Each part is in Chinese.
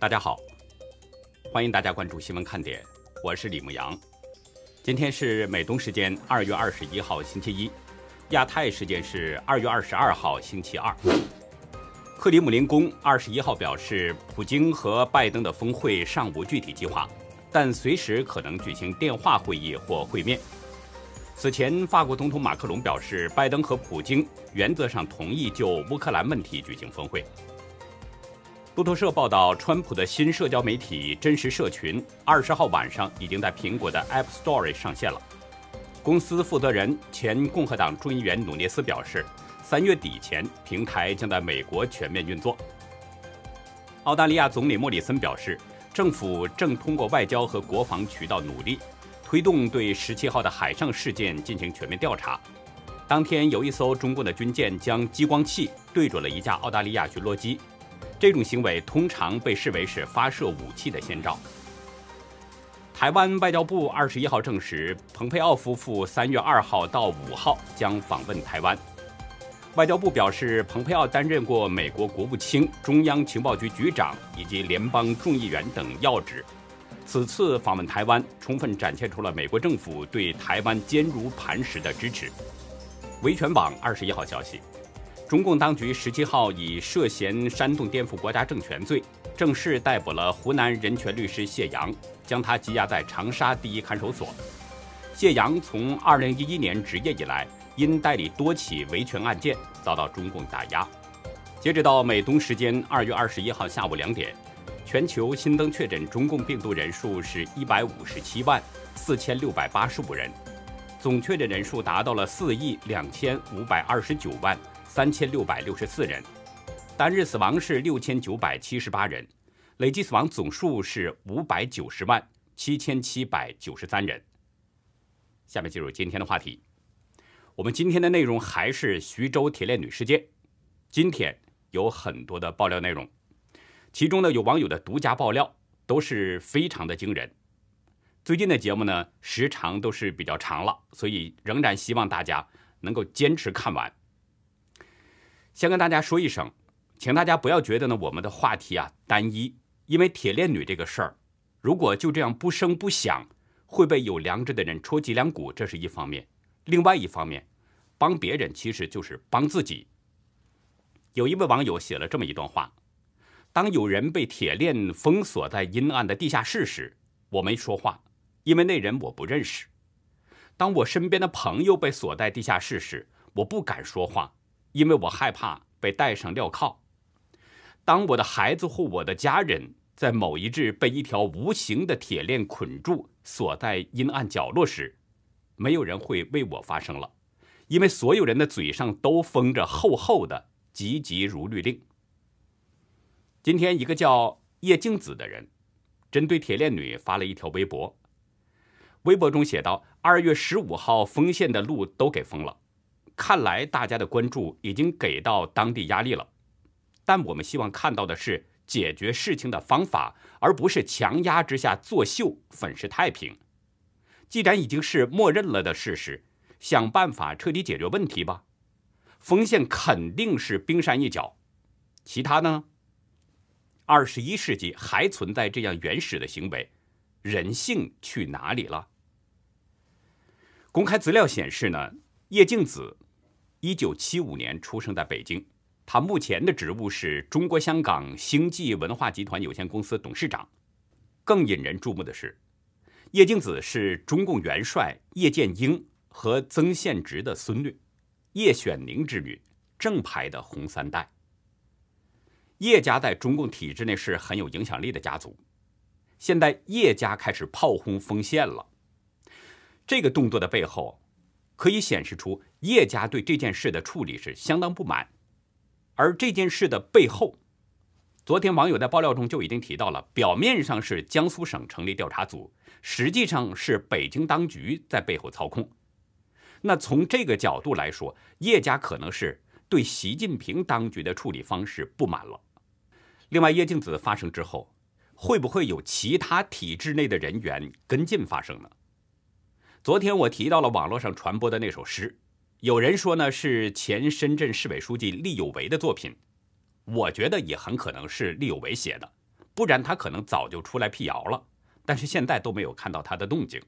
大家好，欢迎大家关注新闻看点，我是李牧阳。今天是美东时间二月二十一号星期一，亚太时间是二月二十二号星期二。克里姆林宫二十一号表示，普京和拜登的峰会尚无具体计划，但随时可能举行电话会议或会面。此前，法国总统马克龙表示，拜登和普京原则上同意就乌克兰问题举行峰会。路透社报道，川普的新社交媒体真实社群二十号晚上已经在苹果的 App Store 上线了。公司负责人、前共和党众议员努涅斯表示，三月底前平台将在美国全面运作。澳大利亚总理莫里森表示，政府正通过外交和国防渠道努力。推动对十七号的海上事件进行全面调查。当天，有一艘中共的军舰将激光器对准了一架澳大利亚巡逻机，这种行为通常被视为是发射武器的先兆。台湾外交部二十一号证实，蓬佩奥夫妇三月二号到五号将访问台湾。外交部表示，蓬佩奥担任过美国国务卿、中央情报局局长以及联邦众议员等要职。此次访问台湾，充分展现出了美国政府对台湾坚如磐石的支持。维权网二十一号消息，中共当局十七号以涉嫌煽动颠覆国家政权罪，正式逮捕了湖南人权律师谢阳，将他羁押在长沙第一看守所。谢阳从二零一一年执业以来，因代理多起维权案件遭到中共打压。截止到美东时间二月二十一号下午两点。全球新增确诊中共病毒人数是一百五十七万四千六百八十五人，总确诊人数达到了四亿两千五百二十九万三千六百六十四人，单日死亡是六千九百七十八人，累计死亡总数是五百九十万七千七百九十三人。下面进入今天的话题，我们今天的内容还是徐州铁链女事件，今天有很多的爆料内容。其中呢，有网友的独家爆料都是非常的惊人。最近的节目呢，时长都是比较长了，所以仍然希望大家能够坚持看完。先跟大家说一声，请大家不要觉得呢我们的话题啊单一，因为铁链女这个事儿，如果就这样不声不响，会被有良知的人戳脊梁骨，这是一方面；另外一方面，帮别人其实就是帮自己。有一位网友写了这么一段话。当有人被铁链封锁在阴暗的地下室时，我没说话，因为那人我不认识；当我身边的朋友被锁在地下室时，我不敢说话，因为我害怕被戴上镣铐；当我的孩子或我的家人在某一日被一条无形的铁链捆住，锁在阴暗角落时，没有人会为我发声了，因为所有人的嘴上都封着厚厚的“急急如律令”。今天，一个叫叶静子的人，针对铁链女发了一条微博。微博中写道：“二月十五号丰县的路都给封了，看来大家的关注已经给到当地压力了。但我们希望看到的是解决事情的方法，而不是强压之下作秀、粉饰太平。既然已经是默认了的事实，想办法彻底解决问题吧。丰县肯定是冰山一角，其他呢？”二十一世纪还存在这样原始的行为，人性去哪里了？公开资料显示呢，叶静子，一九七五年出生在北京，他目前的职务是中国香港星际文化集团有限公司董事长。更引人注目的是，叶静子是中共元帅叶剑英和曾宪植的孙女，叶选宁之女，正牌的红三代。叶家在中共体制内是很有影响力的家族，现在叶家开始炮轰丰县了。这个动作的背后，可以显示出叶家对这件事的处理是相当不满。而这件事的背后，昨天网友在爆料中就已经提到了，表面上是江苏省成立调查组，实际上是北京当局在背后操控。那从这个角度来说，叶家可能是对习近平当局的处理方式不满了。另外，叶静子发生之后，会不会有其他体制内的人员跟进发生呢？昨天我提到了网络上传播的那首诗，有人说呢是前深圳市委书记厉有为的作品，我觉得也很可能是厉有为写的，不然他可能早就出来辟谣了。但是现在都没有看到他的动静。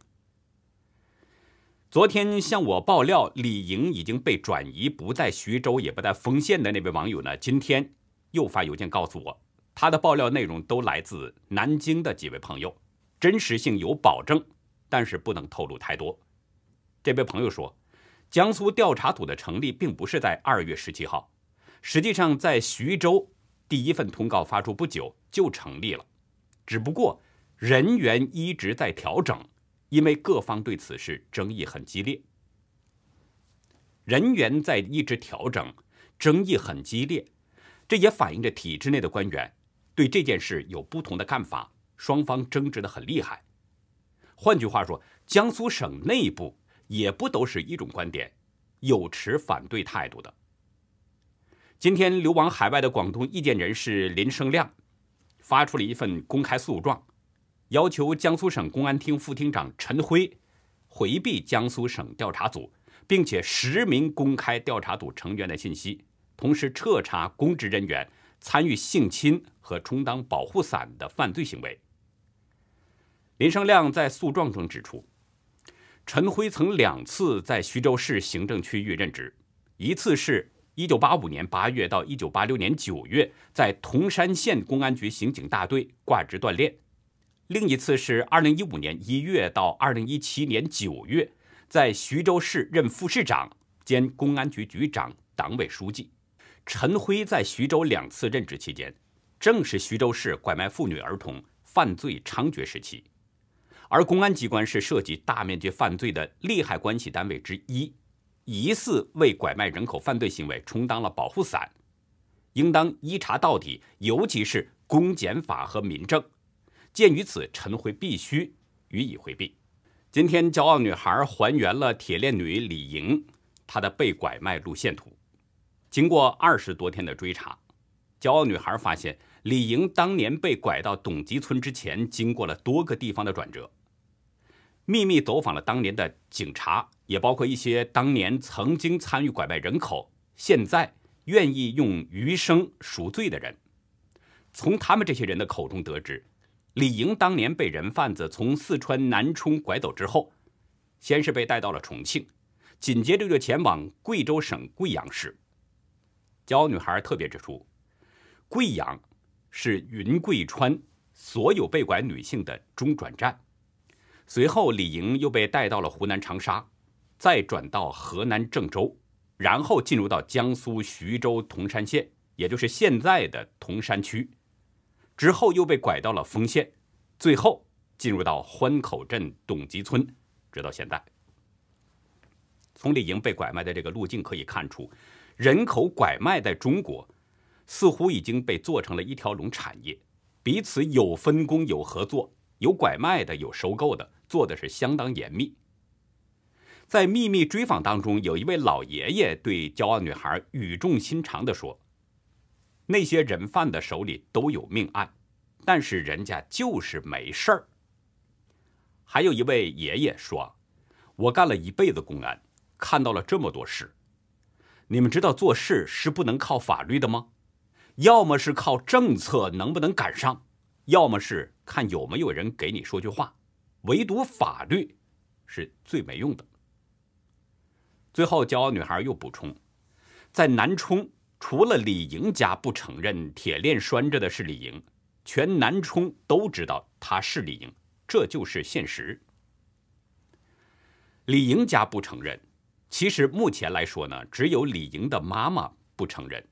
昨天向我爆料李莹已经被转移，不在徐州，也不在丰县的那位网友呢，今天又发邮件告诉我，他的爆料内容都来自南京的几位朋友，真实性有保证，但是不能透露太多。这位朋友说，江苏调查组的成立并不是在二月十七号，实际上在徐州第一份通告发出不久就成立了，只不过人员一直在调整。因为各方对此事争议很激烈，人员在一直调整，争议很激烈，这也反映着体制内的官员对这件事有不同的看法，双方争执的很厉害。换句话说，江苏省内部也不都是一种观点，有持反对态度的。今天流亡海外的广东意见人士林生亮发出了一份公开诉状。要求江苏省公安厅副厅长陈辉回避江苏省调查组，并且实名公开调查组成员的信息，同时彻查公职人员参与性侵和充当保护伞的犯罪行为。林生亮在诉状中指出，陈辉曾两次在徐州市行政区域任职，一次是1985年8月到1986年9月在铜山县公安局刑警大队挂职锻炼。另一次是二零一五年一月到二零一七年九月，在徐州市任副市长兼公安局局长、党委书记。陈辉在徐州两次任职期间，正是徐州市拐卖妇女儿童犯罪猖獗时期，而公安机关是涉及大面积犯罪的利害关系单位之一，疑似为拐卖人口犯罪行为充当了保护伞，应当一查到底，尤其是公检法和民政。鉴于此，陈辉必须予以回避。今天，骄傲女孩还原了铁链女李莹她的被拐卖路线图。经过二十多天的追查，骄傲女孩发现李莹当年被拐到董集村之前，经过了多个地方的转折，秘密走访了当年的警察，也包括一些当年曾经参与拐卖人口、现在愿意用余生赎罪的人。从他们这些人的口中得知。李莹当年被人贩子从四川南充拐走之后，先是被带到了重庆，紧接着就前往贵州省贵阳市。骄傲女孩特别指出，贵阳是云贵川所有被拐女性的中转站。随后，李莹又被带到了湖南长沙，再转到河南郑州，然后进入到江苏徐州铜山县，也就是现在的铜山区。之后又被拐到了丰县，最后进入到欢口镇董集村，直到现在。从李莹被拐卖的这个路径可以看出，人口拐卖在中国似乎已经被做成了一条龙产业，彼此有分工、有合作，有拐卖的，有收购的，做的是相当严密。在秘密追访当中，有一位老爷爷对骄傲女孩语重心长地说。那些人贩的手里都有命案，但是人家就是没事儿。还有一位爷爷说：“我干了一辈子公安，看到了这么多事。你们知道做事是不能靠法律的吗？要么是靠政策能不能赶上，要么是看有没有人给你说句话。唯独法律是最没用的。”最后，骄傲女孩又补充：“在南充。”除了李莹家不承认铁链拴着的是李莹，全南充都知道她是李莹，这就是现实。李莹家不承认，其实目前来说呢，只有李莹的妈妈不承认。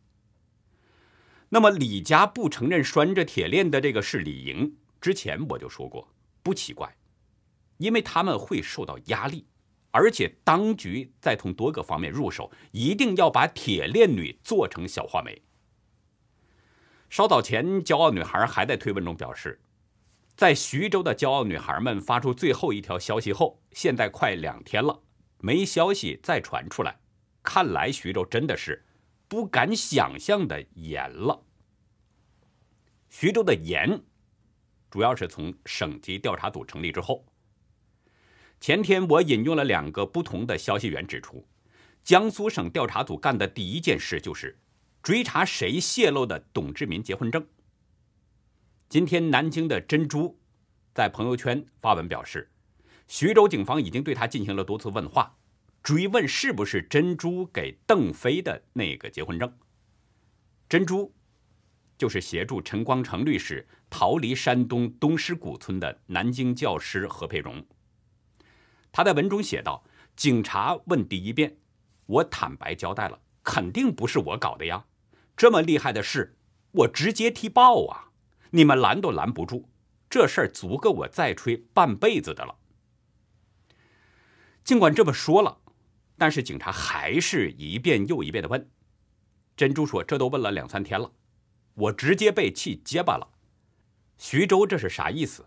那么李家不承认拴着铁链的这个是李莹，之前我就说过，不奇怪，因为他们会受到压力。而且当局在从多个方面入手，一定要把铁链女做成小画眉。稍早前，骄傲女孩还在推文中表示，在徐州的骄傲女孩们发出最后一条消息后，现在快两天了，没消息再传出来，看来徐州真的是不敢想象的严了。徐州的严，主要是从省级调查组成立之后。前天我引用了两个不同的消息源指出，江苏省调查组干的第一件事就是追查谁泄露的董志民结婚证。今天南京的珍珠在朋友圈发文表示，徐州警方已经对他进行了多次问话，追问是不是珍珠给邓飞的那个结婚证。珍珠就是协助陈光诚律师逃离山东东施古村的南京教师何佩荣。他在文中写道：“警察问第一遍，我坦白交代了，肯定不是我搞的呀，这么厉害的事，我直接踢爆啊。”你们拦都拦不住，这事儿足够我再吹半辈子的了。尽管这么说了，但是警察还是一遍又一遍的问。珍珠说：“这都问了两三天了，我直接被气结巴了。”徐州这是啥意思？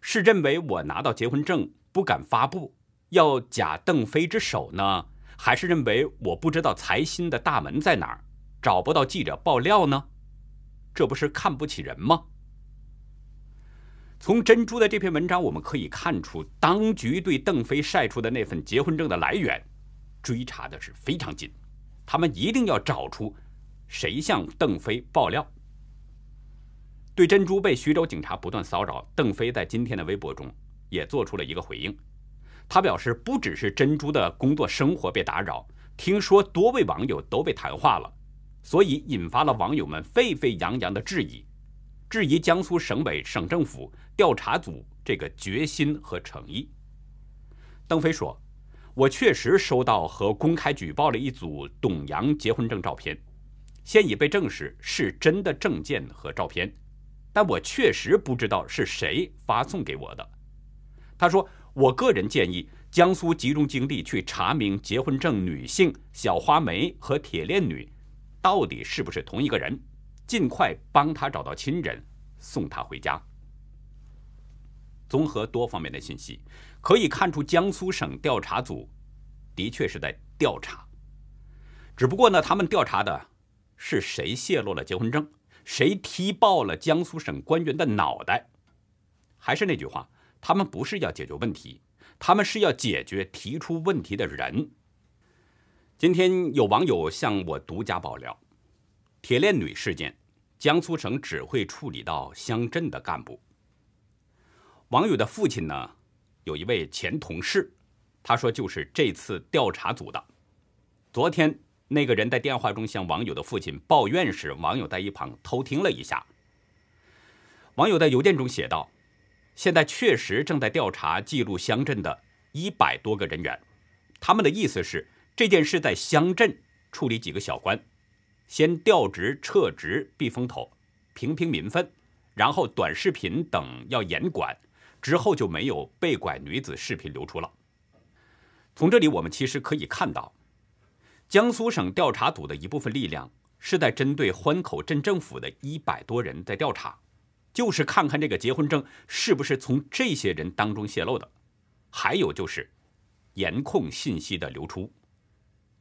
是认为我拿到结婚证不敢发布，要假邓飞之手呢？还是认为我不知道财新的大门在哪儿，找不到记者爆料呢？这不是看不起人吗？从珍珠的这篇文章，我们可以看出，当局对邓飞晒出的那份结婚证的来源，追查的是非常紧。他们一定要找出谁向邓飞爆料。对珍珠被徐州警察不断骚扰，邓飞在今天的微博中也做出了一个回应。他表示，不只是珍珠的工作生活被打扰，听说多位网友都被谈话了。所以引发了网友们沸沸扬扬的质疑，质疑江苏省委省政府调查组这个决心和诚意。邓飞说：“我确实收到和公开举报了一组董阳结婚证照片，现已被证实是真的证件和照片，但我确实不知道是谁发送给我的。”他说：“我个人建议江苏集中精力去查明结婚证女性小花梅和铁链女。”到底是不是同一个人？尽快帮她找到亲人，送她回家。综合多方面的信息，可以看出江苏省调查组的确是在调查。只不过呢，他们调查的是谁泄露了结婚证，谁踢爆了江苏省官员的脑袋。还是那句话，他们不是要解决问题，他们是要解决提出问题的人。今天有网友向我独家爆料，铁链女事件，江苏省只会处理到乡镇的干部。网友的父亲呢，有一位前同事，他说就是这次调查组的。昨天那个人在电话中向网友的父亲抱怨时，网友在一旁偷听了一下。网友在邮件中写道：“现在确实正在调查记录乡镇的一百多个人员，他们的意思是。”这件事在乡镇处理几个小官，先调职撤职避风头，平平民愤，然后短视频等要严管，之后就没有被拐女子视频流出了。从这里我们其实可以看到，江苏省调查组的一部分力量是在针对欢口镇政府的一百多人在调查，就是看看这个结婚证是不是从这些人当中泄露的，还有就是严控信息的流出。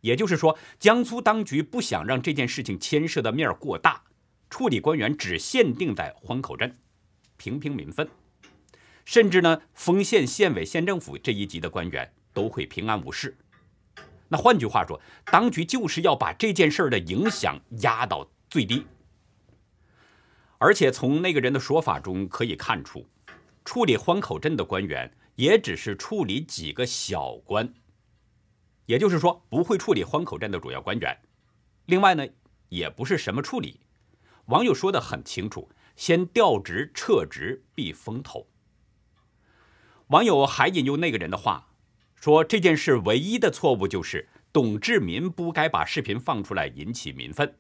也就是说，江苏当局不想让这件事情牵涉的面儿过大，处理官员只限定在欢口镇，平平民愤，甚至呢，丰县县委县政府这一级的官员都会平安无事。那换句话说，当局就是要把这件事儿的影响压到最低。而且从那个人的说法中可以看出，处理欢口镇的官员也只是处理几个小官。也就是说，不会处理欢口镇的主要官员。另外呢，也不是什么处理。网友说的很清楚：先调职撤职避风头。网友还引用那个人的话说：“这件事唯一的错误就是董志民不该把视频放出来引起民愤，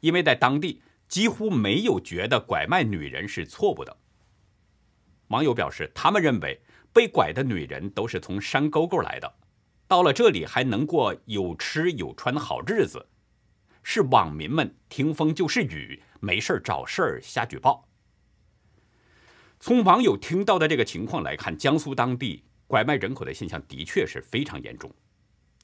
因为在当地几乎没有觉得拐卖女人是错误的。”网友表示，他们认为被拐的女人都是从山沟沟来的。到了这里还能过有吃有穿的好日子，是网民们听风就是雨，没事找事儿瞎举报。从网友听到的这个情况来看，江苏当地拐卖人口的现象的确是非常严重，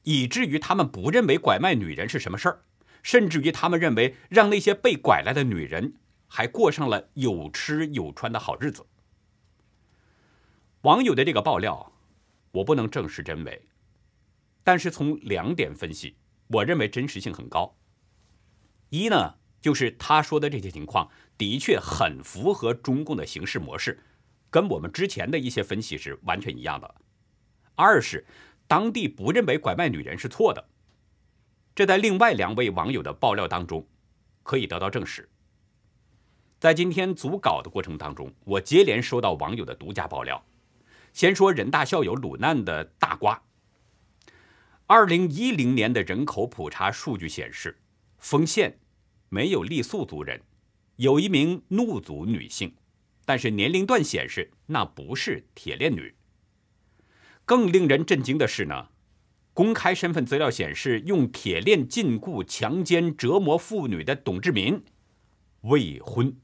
以至于他们不认为拐卖女人是什么事儿，甚至于他们认为让那些被拐来的女人还过上了有吃有穿的好日子。网友的这个爆料，我不能证实真伪。但是从两点分析，我认为真实性很高。一呢，就是他说的这些情况的确很符合中共的行事模式，跟我们之前的一些分析是完全一样的。二是当地不认为拐卖女人是错的，这在另外两位网友的爆料当中可以得到证实。在今天组稿的过程当中，我接连收到网友的独家爆料。先说人大校友鲁难的大瓜。二零一零年的人口普查数据显示，丰县没有傈僳族人，有一名怒族女性，但是年龄段显示那不是铁链女。更令人震惊的是呢，公开身份资料显示，用铁链禁锢、强奸、折磨妇女的董志民未婚。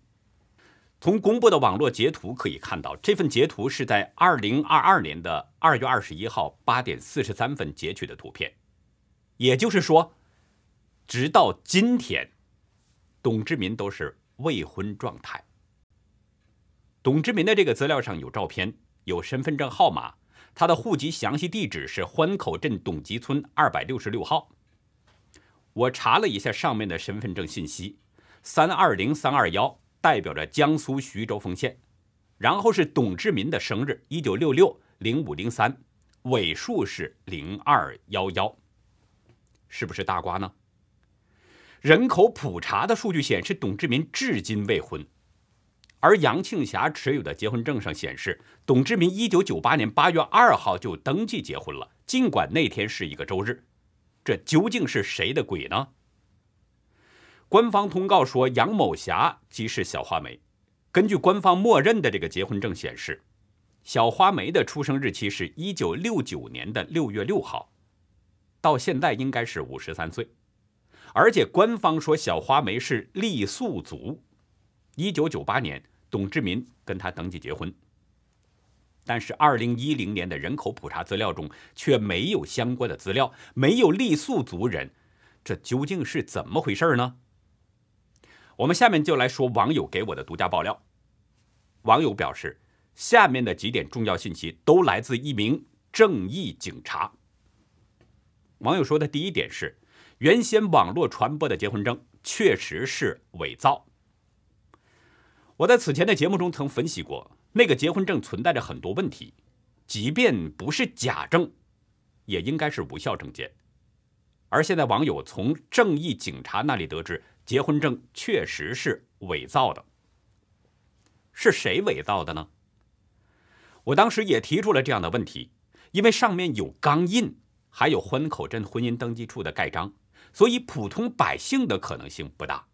从公布的网络截图可以看到，这份截图是在二零二二年的二月二十一号八点四十三分截取的图片。也就是说，直到今天，董志民都是未婚状态。董志民的这个资料上有照片，有身份证号码，他的户籍详细地址是欢口镇董集村二百六十六号。我查了一下上面的身份证信息，三二零三二幺。代表着江苏徐州丰县，然后是董志民的生日，一九六六零五零三，尾数是零二幺幺，是不是大瓜呢？人口普查的数据显示，董志民至今未婚，而杨庆霞持有的结婚证上显示，董志民一九九八年八月二号就登记结婚了，尽管那天是一个周日，这究竟是谁的鬼呢？官方通告说，杨某霞即是小花梅。根据官方默认的这个结婚证显示，小花梅的出生日期是一九六九年的六月六号，到现在应该是五十三岁。而且官方说小花梅是傈僳族，一九九八年董志民跟他登记结婚。但是二零一零年的人口普查资料中却没有相关的资料，没有傈僳族人，这究竟是怎么回事呢？我们下面就来说网友给我的独家爆料。网友表示，下面的几点重要信息都来自一名正义警察。网友说的第一点是，原先网络传播的结婚证确实是伪造。我在此前的节目中曾分析过，那个结婚证存在着很多问题，即便不是假证，也应该是无效证件。而现在网友从正义警察那里得知。结婚证确实是伪造的，是谁伪造的呢？我当时也提出了这样的问题，因为上面有钢印，还有欢口镇婚姻登记处的盖章，所以普通百姓的可能性不大。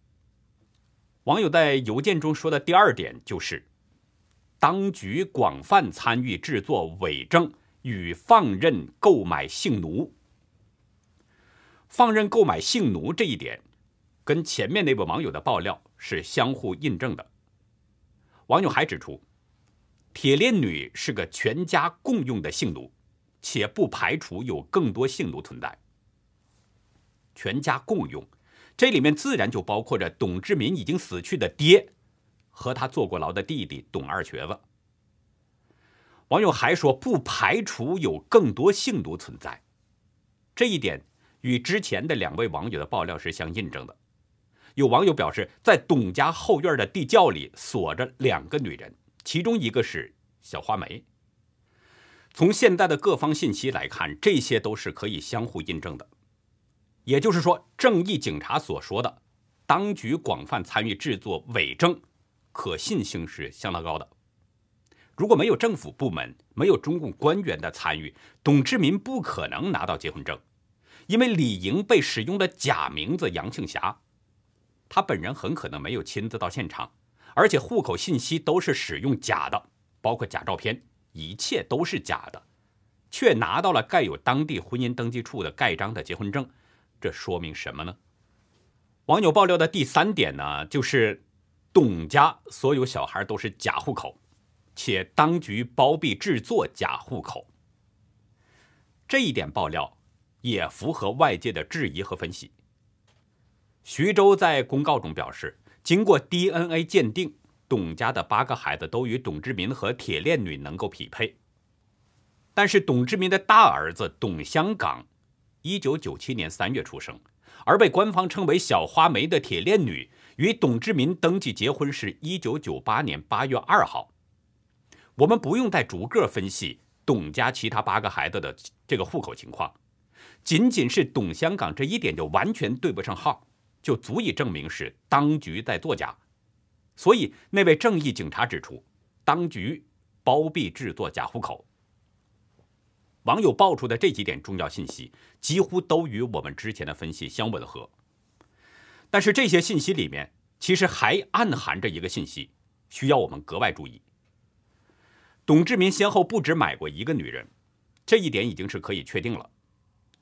网友在邮件中说的第二点就是，当局广泛参与制作伪证与放任购买性奴。放任购买性奴这一点。跟前面那位网友的爆料是相互印证的。网友还指出，铁链女是个全家共用的性奴，且不排除有更多性奴存在。全家共用，这里面自然就包括着董志民已经死去的爹和他坐过牢的弟弟董二瘸子。网友还说，不排除有更多性奴存在，这一点与之前的两位网友的爆料是相印证的。有网友表示，在董家后院的地窖里锁着两个女人，其中一个是小花梅。从现在的各方信息来看，这些都是可以相互印证的。也就是说，正义警察所说的当局广泛参与制作伪证，可信性是相当高的。如果没有政府部门、没有中共官员的参与，董志民不可能拿到结婚证，因为李莹被使用的假名字杨庆霞。他本人很可能没有亲自到现场，而且户口信息都是使用假的，包括假照片，一切都是假的，却拿到了盖有当地婚姻登记处的盖章的结婚证，这说明什么呢？网友爆料的第三点呢，就是董家所有小孩都是假户口，且当局包庇制作假户口。这一点爆料也符合外界的质疑和分析。徐州在公告中表示，经过 DNA 鉴定，董家的八个孩子都与董志民和铁链女能够匹配。但是，董志民的大儿子董香港一九九七年三月出生，而被官方称为“小花梅”的铁链女，与董志民登记结婚是一九九八年八月二号。我们不用再逐个分析董家其他八个孩子的这个户口情况，仅仅是董香港这一点就完全对不上号，就足以证明是当局在作假。所以，那位正义警察指出，当局包庇制作假户口。网友爆出的这几点重要信息，几乎都与我们之前的分析相吻合。但是这些信息里面，其实还暗含着一个信息，需要我们格外注意。董志民先后不止买过一个女人，这一点已经是可以确定了。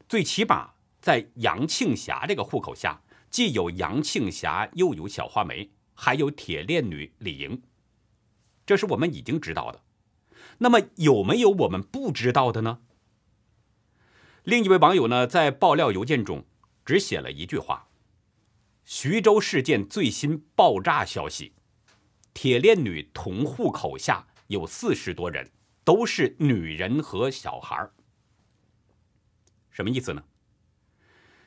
最起码在杨庆霞这个户口下，既有杨庆霞，又有小花梅，还有铁链女李莹，这是我们已经知道的。那么有没有我们不知道的呢？另一位网友呢，在爆料邮件中只写了一句话：“徐州事件最新爆炸消息，铁链女同户口下有四十多人，都是女人和小孩什么意思呢？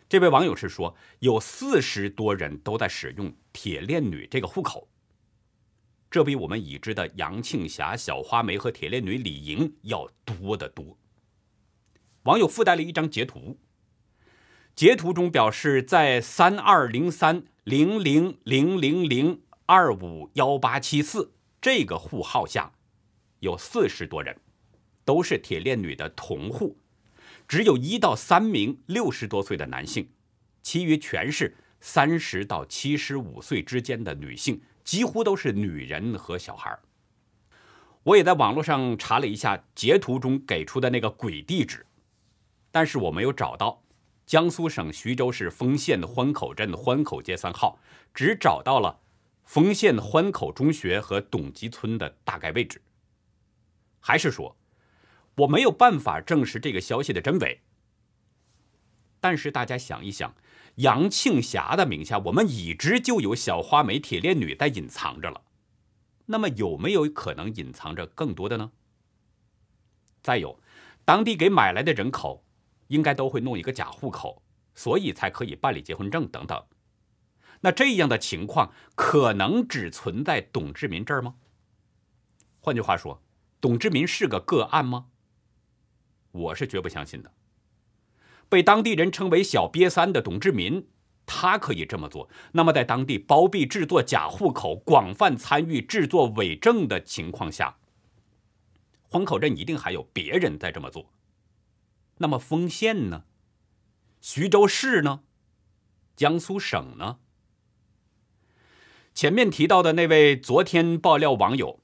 这位网友是说，有四十多人都在使用铁链女这个户口，这比我们已知的杨庆霞、小花梅和铁链女李莹要多得多。网友附带了一张截图，截图中表示，在三二零三零零零零零二五幺八七四这个户号下，有四十多人，都是铁链女的同户，只有一到三名六十多岁的男性，其余全是三十到七十五岁之间的女性，几乎都是女人和小孩。我也在网络上查了一下截图中给出的那个鬼地址。但是我没有找到江苏省徐州市丰县的欢口镇欢口街三号，只找到了丰县欢口中学和董集村的大概位置。还是说，我没有办法证实这个消息的真伪。但是大家想一想，杨庆霞的名下，我们已知就有小花梅、铁链女在隐藏着了。那么有没有可能隐藏着更多的呢？再有，当地给买来的人口。应该都会弄一个假户口，所以才可以办理结婚证等等。那这样的情况可能只存在董志民这儿吗？换句话说，董志民是个个案吗？我是绝不相信的。被当地人称为“小瘪三”的董志民，他可以这么做，那么在当地包庇制作假户口、广泛参与制作伪证的情况下，黄口镇一定还有别人在这么做。那么丰县呢？徐州市呢？江苏省呢？前面提到的那位昨天爆料网友，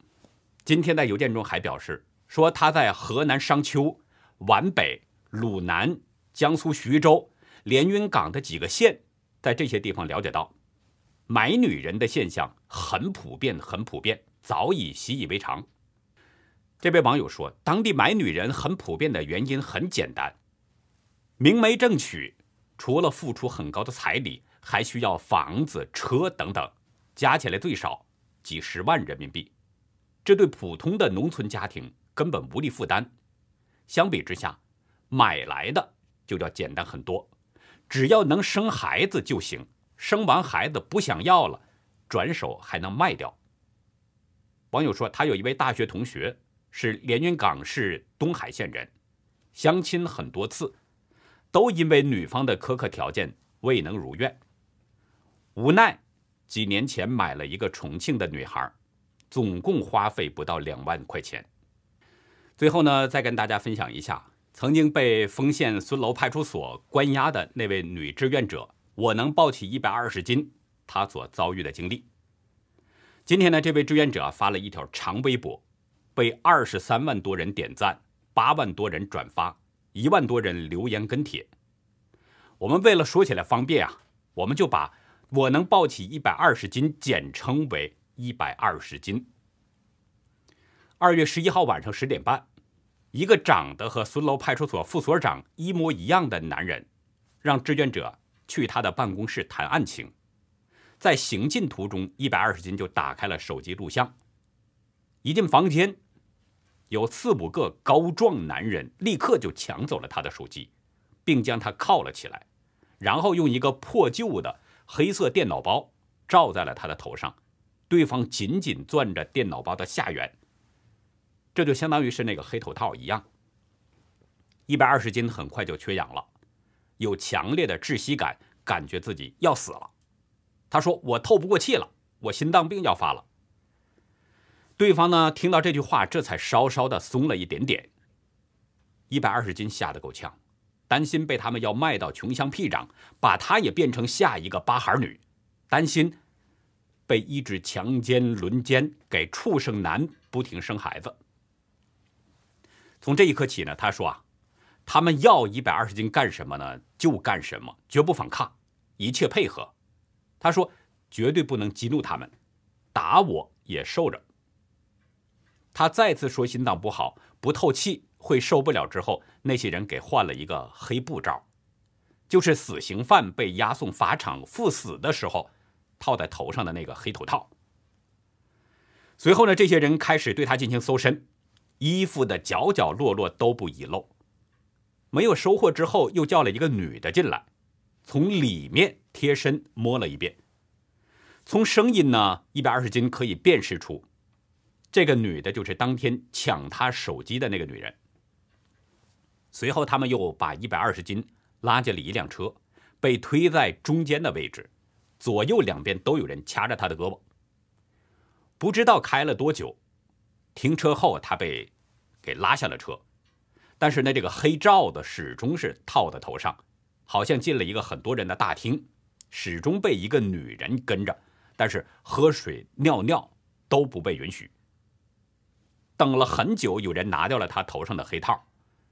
今天在邮件中还表示说，他在河南商丘、皖北、鲁南、江苏徐州、连云港的几个县，在这些地方了解到，买女人的现象很普遍，很普遍，早已习以为常。这位网友说，当地买女人很普遍的原因很简单：明媒正娶，除了付出很高的彩礼，还需要房子、车等等，加起来最少几十万人民币。这对普通的农村家庭根本无力负担。相比之下，买来的就要简单很多，只要能生孩子就行。生完孩子不想要了，转手还能卖掉。网友说，他有一位大学同学。是连云港市东海县人，相亲很多次，都因为女方的苛刻条件未能如愿。无奈，几年前买了一个重庆的女孩，总共花费不到两万块钱。最后呢，再跟大家分享一下曾经被丰县孙楼派出所关押的那位女志愿者，我能抱起一百二十斤，她所遭遇的经历。今天呢，这位志愿者发了一条长微博。被二十三万多人点赞，八万多人转发，一万多人留言跟帖。我们为了说起来方便啊，我们就把我能抱起一百二十斤简称为一百二十斤。二月十一号晚上十点半，一个长得和孙楼派出所副所长一模一样的男人，让志愿者去他的办公室谈案情。在行进途中，一百二十斤就打开了手机录像。一进房间。有四五个高壮男人立刻就抢走了他的手机，并将他铐了起来，然后用一个破旧的黑色电脑包罩在了他的头上，对方紧紧攥着电脑包的下缘。这就相当于是那个黑头套一样。一百二十斤很快就缺氧了，有强烈的窒息感，感觉自己要死了。他说：“我透不过气了，我心脏病要发了。”对方呢，听到这句话，这才稍稍的松了一点点。一百二十斤吓得够呛，担心被他们要卖到穷乡僻壤，把他也变成下一个八孩女，担心被一直强奸轮奸，给畜生男不停生孩子。从这一刻起呢，他说啊，他们要一百二十斤干什么呢？就干什么，绝不反抗，一切配合。他说绝对不能激怒他们，打我也受着。他再次说心脏不好，不透气会受不了。之后，那些人给换了一个黑布罩，就是死刑犯被押送法场赴死的时候套在头上的那个黑头套。随后呢，这些人开始对他进行搜身，衣服的角角落落都不遗漏。没有收获之后，又叫了一个女的进来，从里面贴身摸了一遍。从声音呢，一百二十斤可以辨识出。这个女的就是当天抢他手机的那个女人。随后，他们又把一百二十斤拉进了一辆车，被推在中间的位置，左右两边都有人掐着他的胳膊。不知道开了多久，停车后他被给拉下了车，但是呢，这个黑罩子始终是套在头上，好像进了一个很多人的大厅，始终被一个女人跟着，但是喝水、尿尿都不被允许。等了很久，有人拿掉了他头上的黑套，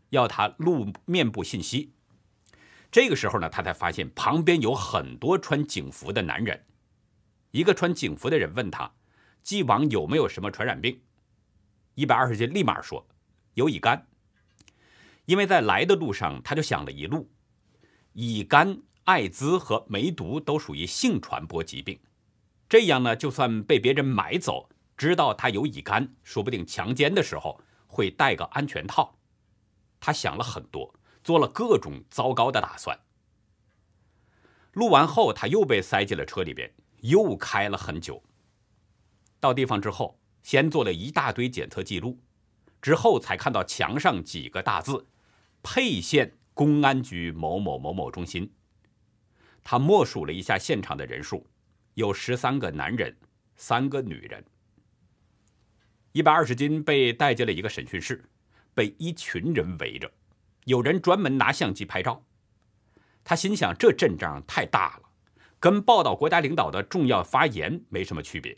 要他录面部信息。这个时候呢，他才发现旁边有很多穿警服的男人。一个穿警服的人问他，既往有没有什么传染病？一百二十斤立马说有乙肝。因为在来的路上，他就想了一路，乙肝、艾滋和梅毒都属于性传播疾病，这样呢，就算被别人买走。知道他有乙肝，说不定强奸的时候会戴个安全套。他想了很多，做了各种糟糕的打算。录完后，他又被塞进了车里边，又开了很久。到地方之后，先做了一大堆检测记录，之后才看到墙上几个大字：“沛县公安局某某某某中心。”他默数了一下现场的人数，有十三个男人，三个女人。一百二十斤被带进了一个审讯室，被一群人围着，有人专门拿相机拍照。他心想：这阵仗太大了，跟报道国家领导的重要发言没什么区别。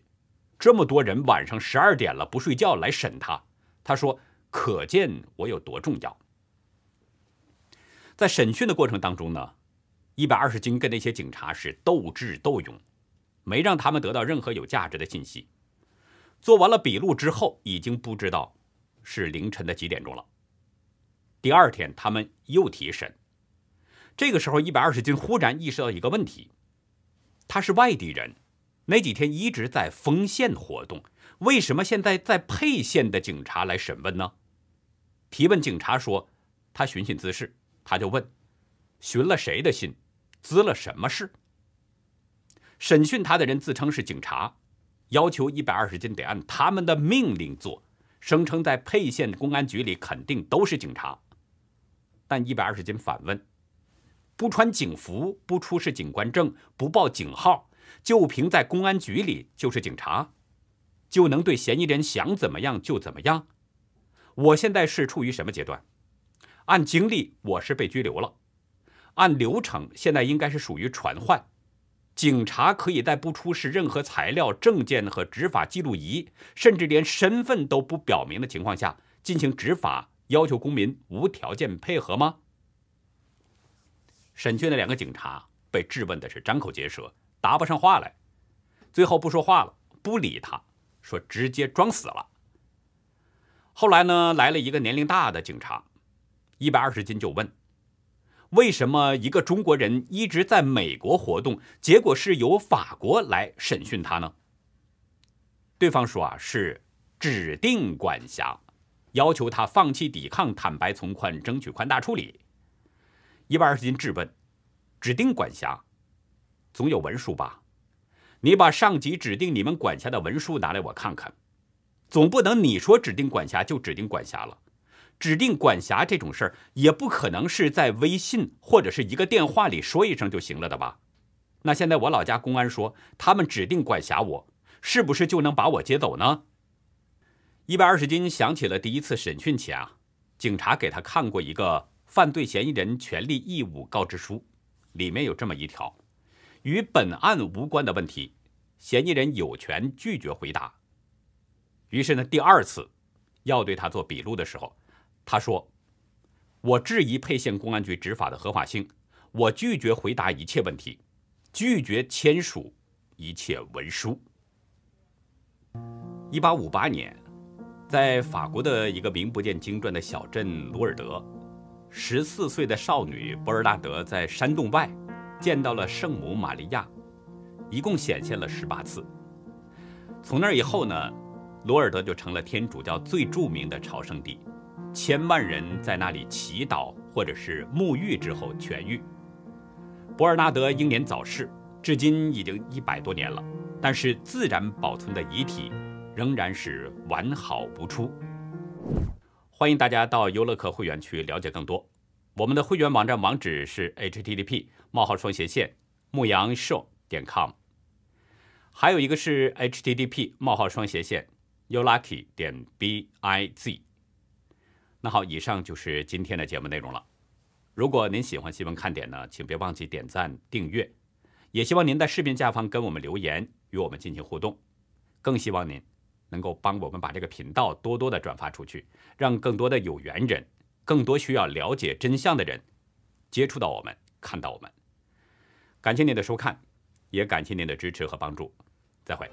这么多人晚上十二点了不睡觉来审他，他说：可见我有多重要。在审讯的过程当中呢，一百二十斤跟那些警察是斗智斗勇，没让他们得到任何有价值的信息。做完了笔录之后，已经不知道是凌晨的几点钟了。第二天，他们又提审。这个时候，一百二十斤忽然意识到一个问题：他是外地人，那几天一直在丰县活动，为什么现在在沛县的警察来审问呢？提问警察说他寻衅滋事，他就问：寻了谁的信？滋了什么事？审讯他的人自称是警察。要求一百二十斤得按他们的命令做，声称在沛县公安局里肯定都是警察。但一百二十斤反问：不穿警服、不出示警官证、不报警号，就凭在公安局里就是警察，就能对嫌疑人想怎么样就怎么样？我现在是处于什么阶段？按经历，我是被拘留了；按流程，现在应该是属于传唤。警察可以在不出示任何材料、证件和执法记录仪，甚至连身份都不表明的情况下进行执法，要求公民无条件配合吗？审讯的两个警察被质问的是张口结舌，答不上话来，最后不说话了，不理他，说直接装死了。后来呢，来了一个年龄大的警察，一百二十斤就问。为什么一个中国人一直在美国活动，结果是由法国来审讯他呢？对方说啊，是指定管辖，要求他放弃抵抗，坦白从宽，争取宽大处理。一百二十斤质问：指定管辖，总有文书吧？你把上级指定你们管辖的文书拿来我看看，总不能你说指定管辖就指定管辖了。指定管辖这种事儿，也不可能是在微信或者是一个电话里说一声就行了的吧？那现在我老家公安说他们指定管辖我，是不是就能把我接走呢？一百二十斤想起了第一次审讯前啊，警察给他看过一个犯罪嫌疑人权利义务告知书，里面有这么一条：与本案无关的问题，嫌疑人有权拒绝回答。于是呢，第二次要对他做笔录的时候。他说：“我质疑沛县公安局执法的合法性，我拒绝回答一切问题，拒绝签署一切文书。”一八五八年，在法国的一个名不见经传的小镇鲁尔德，十四岁的少女博尔纳德在山洞外见到了圣母玛利亚，一共显现了十八次。从那以后呢，罗尔德就成了天主教最著名的朝圣地。千万人在那里祈祷或者是沐浴之后痊愈。博尔纳德英年早逝，至今已经一百多年了，但是自然保存的遗体仍然是完好无缺。欢迎大家到优乐客会员区了解更多。我们的会员网站网址是 http: 冒号双斜线牧羊 show 点 com，还有一个是 http: 冒号双斜线 youlucky 点 biz。那好，以上就是今天的节目内容了。如果您喜欢新闻看点呢，请别忘记点赞、订阅。也希望您在视频下方跟我们留言，与我们进行互动。更希望您能够帮我们把这个频道多多的转发出去，让更多的有缘人、更多需要了解真相的人接触到我们、看到我们。感谢您的收看，也感谢您的支持和帮助。再会。